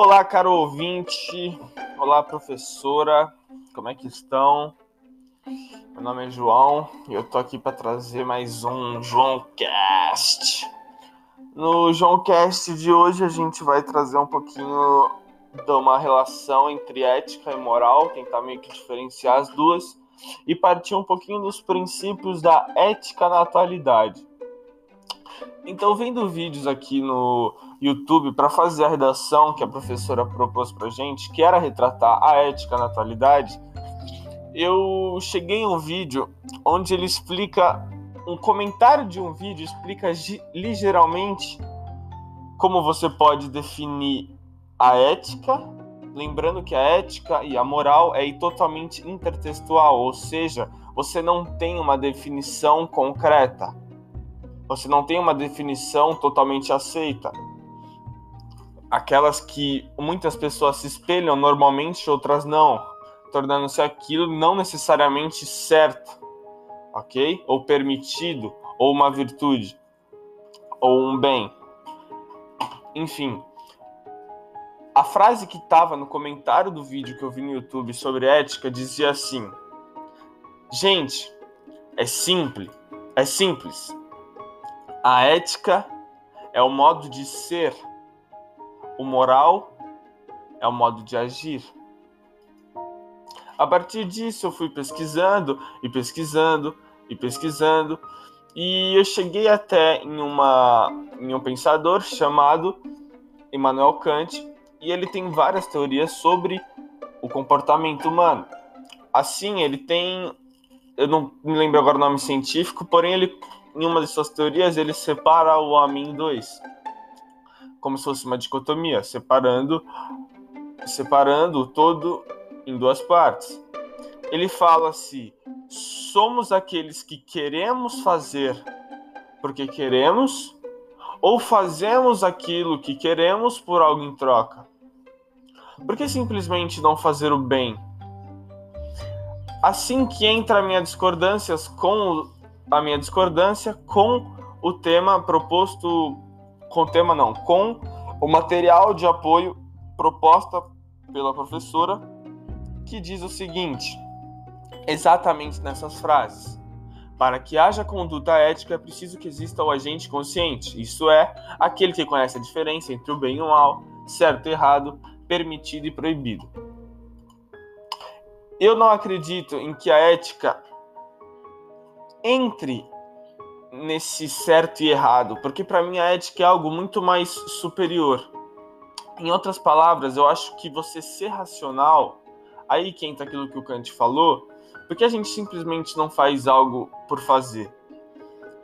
Olá, caro ouvinte. Olá, professora. Como é que estão? Meu nome é João e eu tô aqui para trazer mais um João Cast. No João Cast de hoje a gente vai trazer um pouquinho de uma relação entre ética e moral, tentar meio que diferenciar as duas e partir um pouquinho dos princípios da ética na atualidade. Então, vendo vídeos aqui no YouTube para fazer a redação que a professora propôs para gente, que era retratar a ética na atualidade, eu cheguei em um vídeo onde ele explica um comentário de um vídeo explica ligeiramente como você pode definir a ética, lembrando que a ética e a moral é totalmente intertextual, ou seja, você não tem uma definição concreta. Você não tem uma definição totalmente aceita aquelas que muitas pessoas se espelham normalmente, outras não, tornando-se aquilo não necessariamente certo, ok? Ou permitido, ou uma virtude, ou um bem. Enfim, a frase que estava no comentário do vídeo que eu vi no YouTube sobre ética dizia assim: Gente, é simples, é simples. A ética é o modo de ser o moral é o modo de agir. A partir disso, eu fui pesquisando e pesquisando e pesquisando e eu cheguei até em, uma, em um pensador chamado Immanuel Kant e ele tem várias teorias sobre o comportamento humano. Assim, ele tem, eu não me lembro agora o nome científico, porém ele em uma de suas teorias ele separa o homem em dois como se fosse uma dicotomia, separando separando o todo em duas partes. Ele fala se somos aqueles que queremos fazer porque queremos ou fazemos aquilo que queremos por algo em troca. Por que simplesmente não fazer o bem? Assim que entra a minha discordância com a minha discordância com o tema proposto com o tema não, com o material de apoio proposta pela professora, que diz o seguinte, exatamente nessas frases. Para que haja conduta ética é preciso que exista o agente consciente, isso é, aquele que conhece a diferença entre o bem e o mal, certo e errado, permitido e proibido. Eu não acredito em que a ética entre nesse certo e errado, porque para mim a ética é algo muito mais superior. Em outras palavras, eu acho que você ser racional, aí que entra aquilo que o Kant falou, porque a gente simplesmente não faz algo por fazer.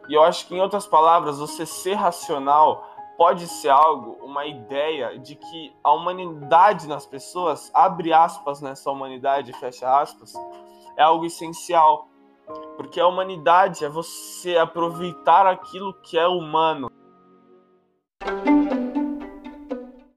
E eu acho que, em outras palavras, você ser racional pode ser algo, uma ideia de que a humanidade nas pessoas, abre aspas nessa humanidade, fecha aspas, é algo essencial porque a humanidade é você aproveitar aquilo que é humano.